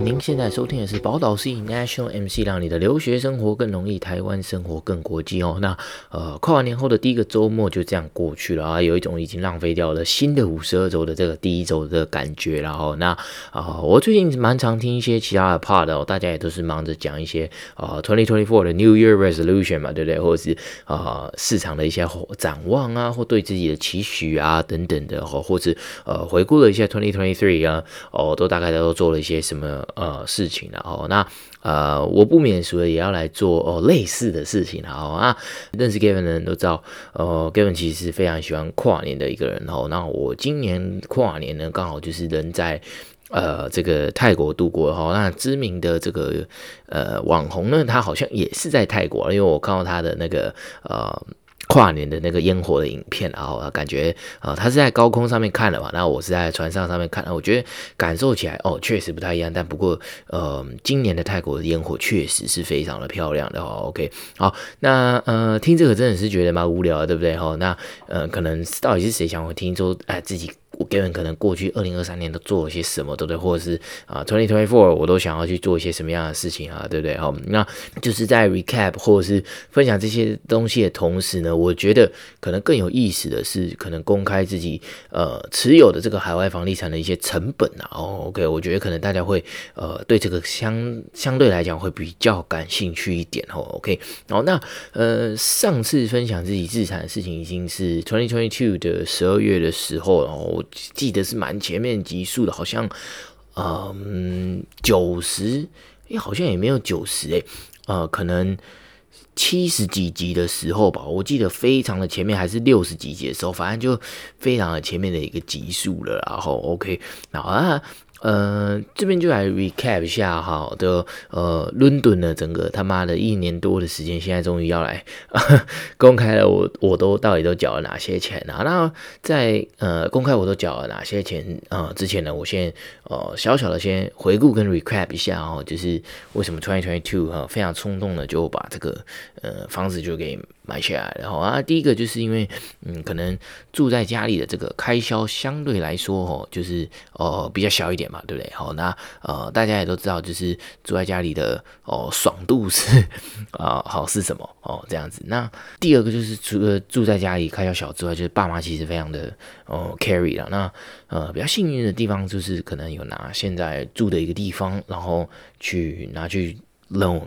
您现在收听的是宝岛 C National MC，让你的留学生活更容易，台湾生活更国际哦。那呃，跨完年后的第一个周末就这样过去了啊，有一种已经浪费掉了新的五十二周的这个第一周的感觉。然后那啊、我最近蛮常听一些其他的 part 哦，大家也都是忙着讲一些啊，twenty twenty four 的 New Year Resolution 嘛，对不对？或者是啊、市场的一些展望啊，或对自己的期许啊等等的，或或是呃，回顾了一下 twenty twenty three 啊，哦，都大概都做了一些什么。呃，事情然后那呃，我不免俗的也要来做哦类似的事情然后啊，认识 Gavin 的人都知道，呃，Gavin 其实是非常喜欢跨年的一个人哦那我今年跨年呢，刚好就是人在呃这个泰国度过哈，那知名的这个呃网红呢，他好像也是在泰国，因为我看到他的那个呃。跨年的那个烟火的影片，然后感觉啊、他是在高空上面看的嘛，那我是在船上上面看，我觉得感受起来哦，确实不太一样。但不过呃，今年的泰国的烟火确实是非常的漂亮的哦。OK，好，那呃，听这个真的是觉得蛮无聊的，对不对？哈，那呃，可能到底是谁想会听说哎自己？我个人可能过去二零二三年都做了些什么，对不对？或者是啊，twenty twenty four 我都想要去做一些什么样的事情啊，对不对？好，那就是在 recap 或者是分享这些东西的同时呢，我觉得可能更有意思的是，可能公开自己呃持有的这个海外房地产的一些成本啊。哦，OK，我觉得可能大家会呃对这个相相对来讲会比较感兴趣一点哦。OK，好，那呃上次分享自己资产的事情已经是 twenty twenty two 的十二月的时候，然后。记得是蛮前面集数的，好像，嗯，九十，诶，好像也没有九十，诶，呃，可能七十几集的时候吧，我记得非常的前面，还是六十几集的时候，反正就非常的前面的一个集数了，然后 OK，然后啊。呃，这边就来 recap 一下哈的，呃，伦敦的整个他妈的一年多的时间，现在终于要来 公开了我，我都到底都缴了哪些钱啊？那在呃公开我都缴了哪些钱啊、之前呢，我先呃小小的先回顾跟 recap 一下哦，就是为什么 twenty twenty two 哈非常冲动的就把这个呃房子就给。买下来，然后啊，第一个就是因为，嗯，可能住在家里的这个开销相对来说，哦，就是呃比较小一点嘛，对不对？好，那呃大家也都知道，就是住在家里的哦爽度是 啊、好是什么哦这样子。那第二个就是除了住在家里开销小之外，就是爸妈其实非常的哦 carry 了。那呃比较幸运的地方就是可能有拿现在住的一个地方，然后去拿去 loan。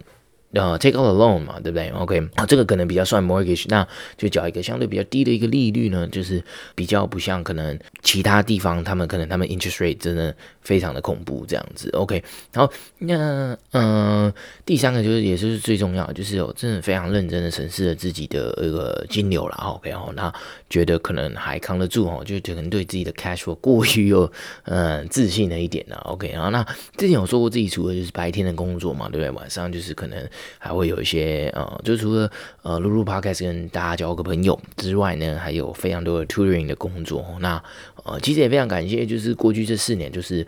呃，take out a loan 嘛，对不对？OK，啊，这个可能比较算 mortgage，那就缴一个相对比较低的一个利率呢，就是比较不像可能其他地方，他们可能他们 interest rate 真的非常的恐怖这样子。OK，然后那嗯、第三个就是也是最重要，就是我真的非常认真的审视了自己的一个金流了。OK，哦，那觉得可能还扛得住哦，就可能对自己的 cash flow 过于有嗯、自信了一点了。OK，然后那之前有说过自己除了就是白天的工作嘛，对不对？晚上就是可能。还会有一些呃，就除了呃露露 podcast 跟大家交个朋友之外呢，还有非常多的 touring 的工作。那呃，其实也非常感谢，就是过去这四年，就是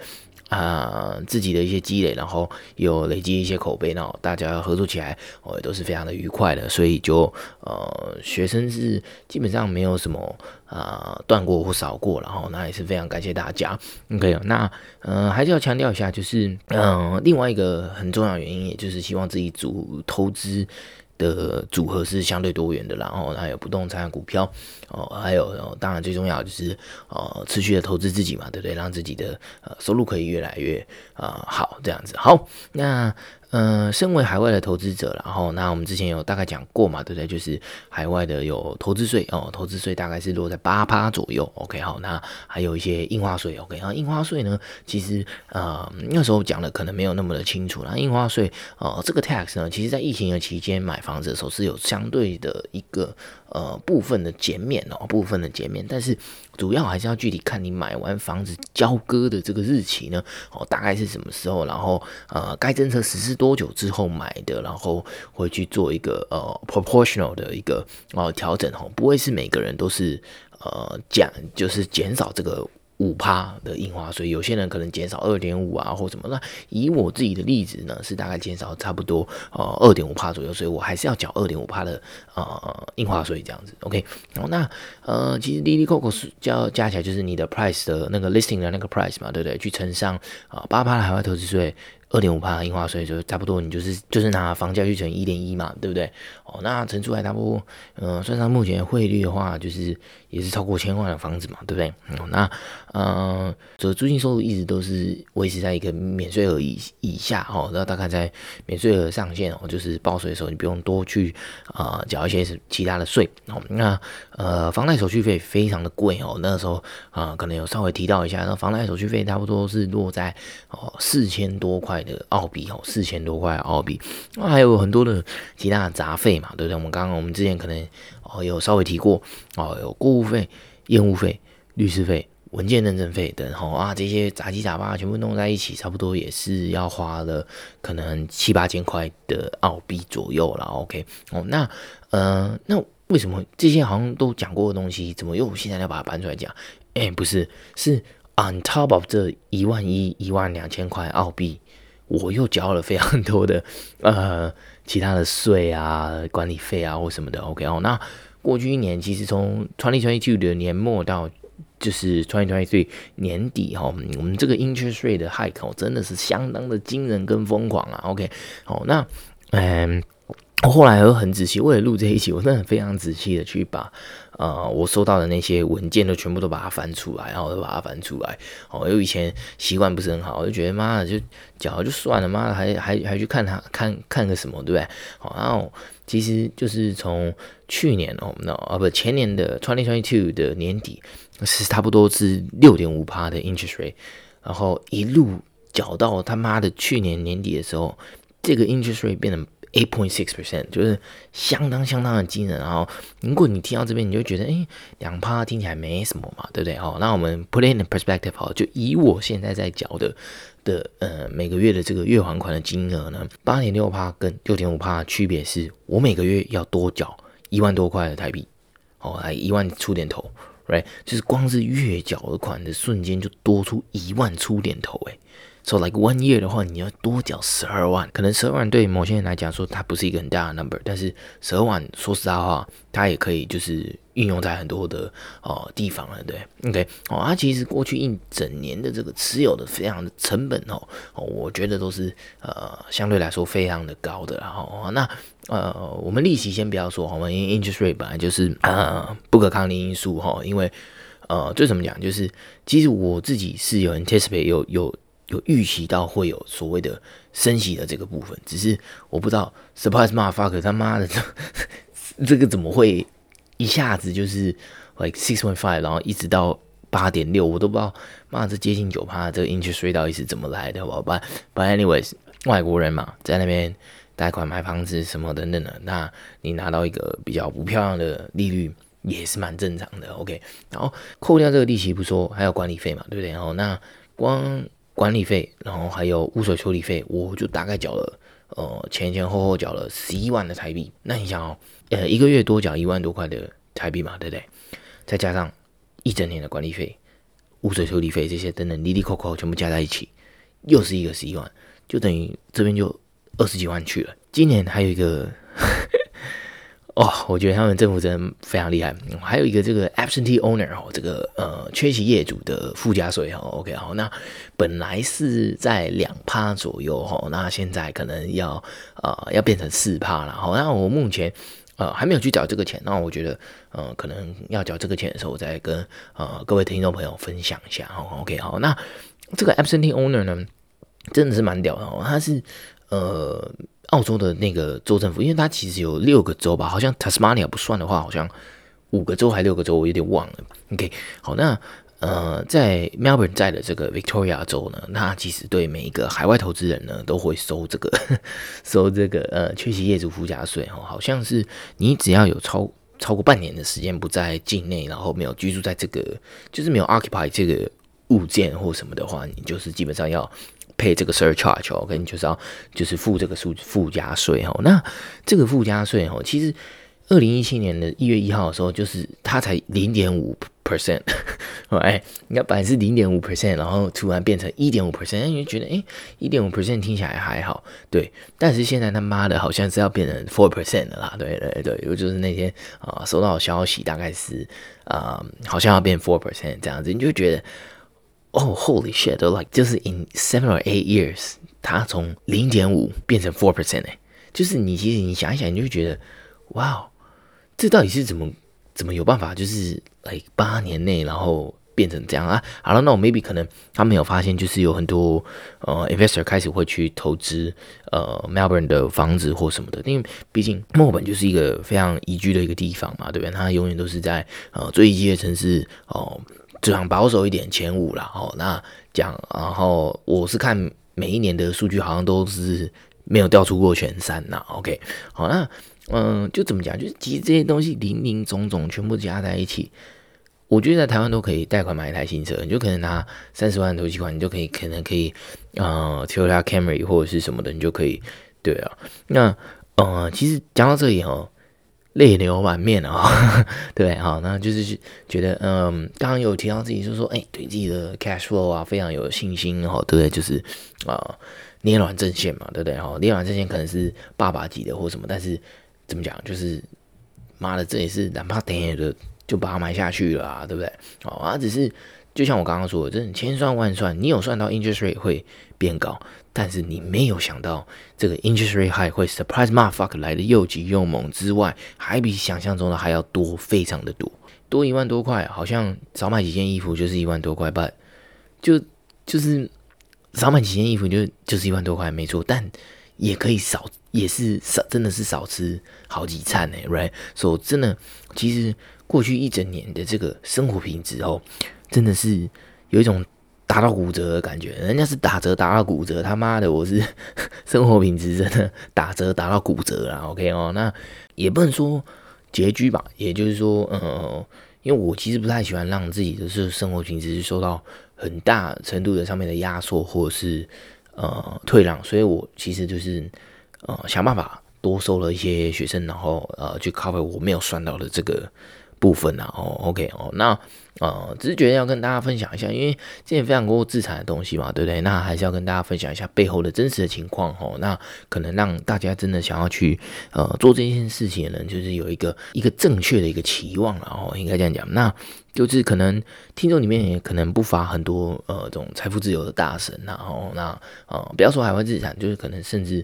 啊、自己的一些积累，然后有累积一些口碑，然后大家合作起来，哦，也都是非常的愉快的。所以就呃，学生是基本上没有什么啊断过或少过，然后那也是非常感谢大家。OK，那呃还是要强调一下，就是嗯、另外一个很重要原因，也就是希望自己组投资。的组合是相对多元的，然后还有不动产、股票，哦，还有当然最重要就是呃持续的投资自己嘛，对不对？让自己的呃收入可以越来越啊好，这样子。好，那。嗯，身为海外的投资者，然后那我们之前有大概讲过嘛，对不对？就是海外的有投资税哦，投资税大概是落在八趴左右。OK，好，那还有一些印花税。OK，然后印花税呢，其实呃那时候讲的可能没有那么的清楚。那印花税呃这个 tax 呢，其实在疫情的期间买房子的时候是有相对的一个。呃，部分的减免哦，部分的减免，但是主要还是要具体看你买完房子交割的这个日期呢，哦，大概是什么时候，然后呃，该政策实施多久之后买的，然后会去做一个呃 proportional 的一个哦调整哦，不会是每个人都是呃减，就是减少这个。五趴的印花税，有些人可能减少二点五啊，或什么。那以我自己的例子呢，是大概减少差不多呃二点五趴左右，所以我还是要缴二点五趴的呃印花税这样子。OK，然后那呃其实 Lily Coco 是加加起来就是你的 price 的那个 listing 的那个 price 嘛，对不对？去乘上啊八趴的海外投资税。二点五趴印花税，就差不多，你就是就是拿房价去乘一点一嘛，对不对？哦，那乘出来差不多，嗯、呃，算上目前汇率的话，就是也是超过千万的房子嘛，对不对？嗯，那呃，这租金收入一直都是维持在一个免税额以以下哦，然后大概在免税额上限哦，就是报税的时候你不用多去啊缴、一些其他的税哦。那呃，房贷手续费非常的贵哦，那时候啊、可能有稍微提到一下，那房贷手续费差不多是落在哦四千多块。的澳币哦，四千多块澳币，那还有很多的其他的杂费嘛，对不对？我们刚刚我们之前可能哦有稍微提过哦，有过户费、验屋费、律师费、文件认证费等，吼啊这些杂七杂八全部弄在一起，差不多也是要花了可能七八千块的澳币左右了。OK 哦，那呃那为什么这些好像都讲过的东西，怎么又现在要把它搬出来讲？哎，不是，是 on top of 这一万一、一万两千块澳币。我又交了非常多的 呃其他的税啊、管理费啊或什么的。OK 哦，那过去一年其实从 twenty twenty two 的年末到就是 twenty twenty three 年底哈，我们这个 interest rate 的 hike 真的是相当的惊人跟疯狂啊。OK，好，那嗯。我后来又很仔细，为了录这一期，我真的非常仔细的去把，呃，我收到的那些文件都全部都把它翻出来，然后都把它翻出来。哦，因为以前习惯不是很好，我就觉得妈的就缴就算了，妈的还还还去看他看看个什么，对不对？好，然后其实就是从去年哦，那啊不前年的 twenty twenty two 的年底是差不多是六点五趴的 interest rate，然后一路缴到他妈的去年年底的时候，这个 interest rate 变得。Eight point six percent 就是相当相当的惊人，然后如果你听到这边，你就觉得诶，两趴听起来没什么嘛，对不对？好，那我们 put in perspective 好，就以我现在在缴的的呃每个月的这个月还款的金额呢，八点六趴跟六点五趴区别是，我每个月要多缴一万多块的台币，哦，来一万出点头，right？就是光是月缴的款的瞬间就多出一万出点头，诶。So like one year 的话，你要多缴十二万，可能十二万对某些人来讲说它不是一个很大的 number，但是十二万说实在话，它也可以就是运用在很多的哦地方了，对，OK，哦，它其实过去一整年的这个持有的非常的成本哦，哦，我觉得都是呃相对来说非常的高的，然后，那呃我们利息先不要说，我们 interest rate 本来就是呃不可抗力因素哈，因为呃就怎么讲，就是其实我自己是有 anticipate 有有。有预期到会有所谓的升息的这个部分，只是我不知道 surprise motherfucker 他妈的这 这个怎么会一下子就是 like six point five，然后一直到八点六，我都不知道，妈这接近九趴这个 interest rate 到底是怎么来的，好吧？But anyways，外国人嘛，在那边贷款买房子什么等等的，那你拿到一个比较不漂亮的利率也是蛮正常的，OK。然后扣掉这个利息不说，还有管理费嘛，对不对？然后那光管理费，然后还有污水处理费，我就大概缴了，呃，前前后后缴了十一万的台币。那你想哦，呃，一个月多缴一万多块的台币嘛，对不对？再加上一整年的管理费、污水处理费这些等等，哩哩扣扣全部加在一起，又是一个十一万，就等于这边就二十几万去了。今年还有一个。哦，我觉得他们政府真的非常厉害。还有一个这个 absentee owner 哦，这个呃缺席业主的附加税哈。OK，好，那本来是在两趴左右哈，那现在可能要呃要变成四趴了。好，那我目前呃还没有去缴这个钱，那我觉得呃可能要缴这个钱的时候，我再跟呃各位听众朋友分享一下。好，OK，好，那这个 absentee owner 呢，真的是蛮屌的哦，他是呃。澳洲的那个州政府，因为它其实有六个州吧，好像 Tasmania 不算的话，好像五个州还六个州，我有点忘了。OK，好，那呃，在 Melbourne 在的这个 Victoria 州呢，那其实对每一个海外投资人呢，都会收这个收这个呃缺席业主附加税哦，好像是你只要有超超过半年的时间不在境内，然后没有居住在这个，就是没有 occupy 这个物件或什么的话，你就是基本上要。配这个 surcharge 哦，跟就是要就是付这个数附加税哦。那这个附加税哦，其实二零一七年的一月一号的时候，就是它才零点五 percent，哎，你看本来是零点五 percent，然后突然变成一点五 percent，你就觉得哎，一点五 percent 听起来还好，对。但是现在他妈的好像是要变成 four percent 的啦，对对对，我就是那天啊收到消息，大概是啊、呃、好像要变 four percent 这样子，你就觉得。oh，Holy shit！都 like 就是 in seven or eight years，它从零点五变成 four percent 哎，就是你其实你想一想，你就觉得，哇，这到底是怎么怎么有办法，就是，like，八年内然后。变成这样啊，好了，那我 maybe 可能他没有发现，就是有很多呃 investor 开始会去投资呃 Melbourne 的房子或什么的，因为毕竟墨尔本就是一个非常宜居的一个地方嘛，对不对？它永远都是在呃最宜居的城市哦，样保守一点前五啦。哦。那讲，然后我是看每一年的数据，好像都是没有掉出过前三呐。OK，好，那嗯、就怎么讲？就是其实这些东西零零总总全部加在一起。我觉得在台湾都可以贷款买一台新车，你就可能拿三十万头期款，你就可以可能可以，呃，Toyota Camry 或者是什么的，你就可以，对啊。那呃，其实讲到这里哦，泪流满面啊、哦，对，好，那就是觉得，嗯、刚刚有提到自己就说，哎，对自己的 cash flow 啊非常有信心哦，对不对？就是啊、捏软阵线嘛，对不对？哈，捏软阵线可能是爸爸级的或什么，但是怎么讲，就是妈的，这也是哪怕等下的。就把它买下去了啊，对不对？哦，啊，只是就像我刚刚说的，真的千算万算，你有算到 interest rate 会变高，但是你没有想到这个 interest rate high 会 surprise motherfucker 来的又急又猛之外，还比想象中的还要多，非常的多，多一万多块，好像少买几件衣服就是一万多块半，就就是少买几件衣服就就是一万多块，没错，但也可以少，也是少，真的是少吃好几餐呢，right？所以真的，其实。过去一整年的这个生活品质哦，真的是有一种打到骨折的感觉。人家是打折打到骨折，他妈的，我是 生活品质真的打折打到骨折了。OK 哦，那也不能说拮据吧，也就是说，呃，因为我其实不太喜欢让自己的是生活品质受到很大程度的上面的压缩或者是呃退让，所以我其实就是呃想办法多收了一些学生，然后呃去 cover 我没有算到的这个。部分啊，哦，OK，哦，那呃，只是觉得要跟大家分享一下，因为之前非常过资产的东西嘛，对不对？那还是要跟大家分享一下背后的真实的情况哦。那可能让大家真的想要去呃做这件事情的人，就是有一个一个正确的一个期望，然后应该这样讲。那就是可能听众里面也可能不乏很多呃这种财富自由的大神，然后那呃不要说海外资产，就是可能甚至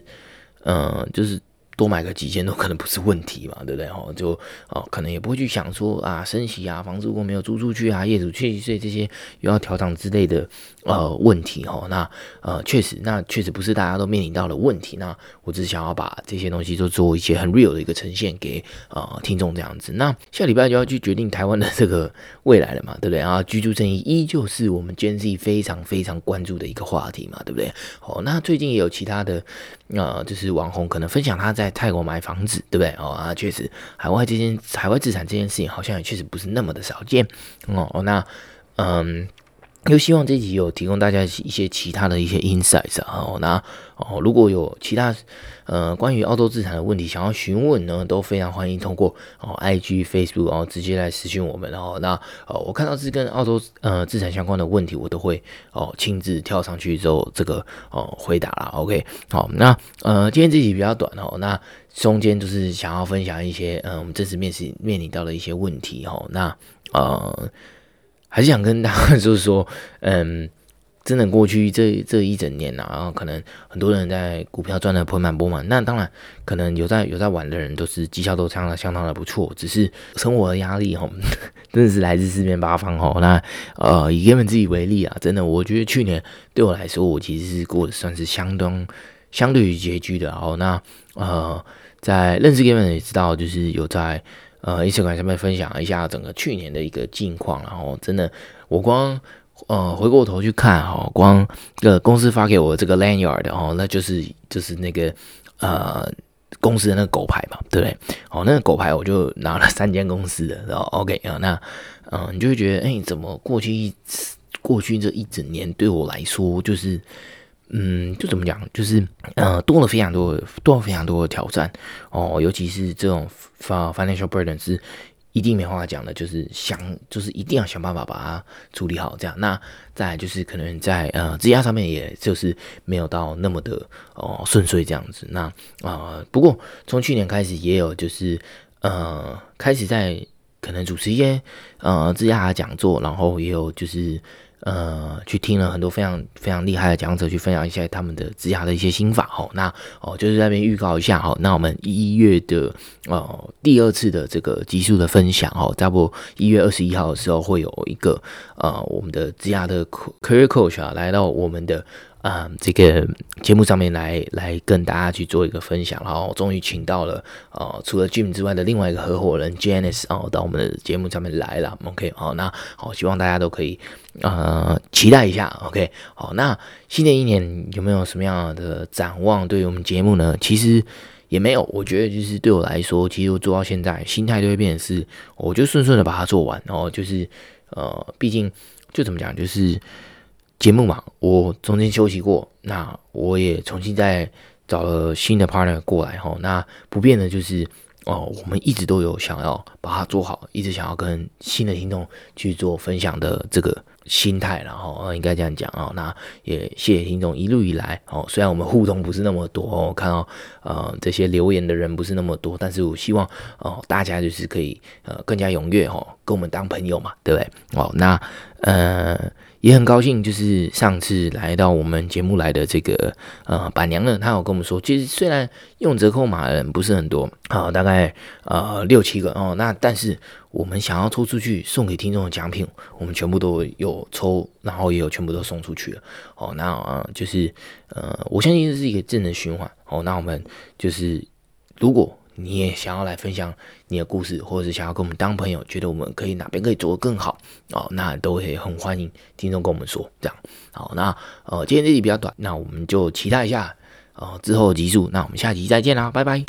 呃就是。多买个几千都可能不是问题嘛，对不对？哦，就哦，可能也不会去想说啊，升息啊，房子如果没有租出去啊，业主去税这些又要调涨之类的呃问题哦。那呃，确实，那确实不是大家都面临到的问题。那我只想要把这些东西都做一些很 real 的一个呈现给呃听众这样子。那下礼拜就要去决定台湾的这个未来了嘛，对不对？啊，居住正义依旧是我们 Gen Z 非常非常关注的一个话题嘛，对不对？哦，那最近也有其他的呃，就是网红可能分享他在。泰国买房子，对不对？哦啊，确实，海外这件海外资产这件事情，好像也确实不是那么的少见。哦，那嗯，又希望这集有提供大家一些其他的一些 insights 啊。哦，那哦，如果有其他。呃，关于澳洲资产的问题，想要询问呢，都非常欢迎通过哦，IG、Facebook，然后直接来私讯我们。然后那哦，我看到是跟澳洲呃资产相关的问题，我都会哦亲自跳上去之后这个哦回答啦。OK，好，那呃今天这集比较短哦，那中间就是想要分享一些嗯、我们这次面试面临到的一些问题哦。那呃还是想跟大家就是说嗯。真的过去这这一整年呐、啊，然后可能很多人在股票赚得盆满钵满。那当然，可能有在有在玩的人都是绩效都相当相当的不错。只是生活的压力哈，真的是来自四面八方哈。那呃，以根本自己为例啊，真的，我觉得去年对我来说，我其实是过得算是相当相对于拮据的。哦那呃，在认识根本也知道，就是有在呃 Instagram 上面分享一下整个去年的一个近况。然后真的，我光。呃，回过头去看哈，光这个公司发给我这个 lanyard 哦，那就是就是那个呃公司的那个狗牌嘛，对不对？哦，那个狗牌我就拿了三间公司的，然后 OK 啊，那嗯、你就会觉得，哎，怎么过去一过去这一整年对我来说，就是嗯，就怎么讲，就是呃多了非常多多了非常多的挑战哦，尤其是这种 financial burden 是。一定没话讲的，就是想，就是一定要想办法把它处理好。这样，那再来就是可能在呃质押上面，也就是没有到那么的哦顺遂这样子。那啊、呃，不过从去年开始也有就是呃开始在可能主持一些呃质押的讲座，然后也有就是呃，去听了很多非常非常厉害的讲者去分享一下他们的职涯的一些心法哦。那哦，就是那边预告一下哈。那我们一月的呃第二次的这个集数的分享哦，差不多一月二十一号的时候会有一个呃我们的职涯的 career coach 啊来到我们的。啊、嗯，这个节目上面来来跟大家去做一个分享，然后终于请到了呃，除了 Jim 之外的另外一个合伙人 Janice 哦，到我们的节目上面来了。OK，好，那好，希望大家都可以呃期待一下。OK，好，那新的一年有没有什么样的展望？对于我们节目呢？其实也没有，我觉得就是对我来说，其实我做到现在，心态都会变成是，我就顺顺的把它做完，然后就是呃，毕竟就怎么讲，就是。节目嘛，我中间休息过，那我也重新再找了新的 partner 过来哈。那不变的就是哦，我们一直都有想要把它做好，一直想要跟新的听众去做分享的这个心态，然后应该这样讲啊。那也谢谢听众一路以来哦，虽然我们互动不是那么多哦，看到呃这些留言的人不是那么多，但是我希望哦大家就是可以呃更加踊跃哦，跟我们当朋友嘛，对不对？哦，那呃。也很高兴，就是上次来到我们节目来的这个呃板娘呢，她有跟我们说，其实虽然用折扣码的人不是很多啊、大概呃六七个哦，那但是我们想要抽出去送给听众的奖品，我们全部都有抽，然后也有全部都送出去了哦。那呃就是呃，我相信这是一个正的循环哦。那我们就是如果。你也想要来分享你的故事，或者是想要跟我们当朋友，觉得我们可以哪边可以做得更好哦，那都会很欢迎听众跟我们说这样。好，那呃今天这集比较短，那我们就期待一下呃之后的集数，那我们下集再见啦，拜拜。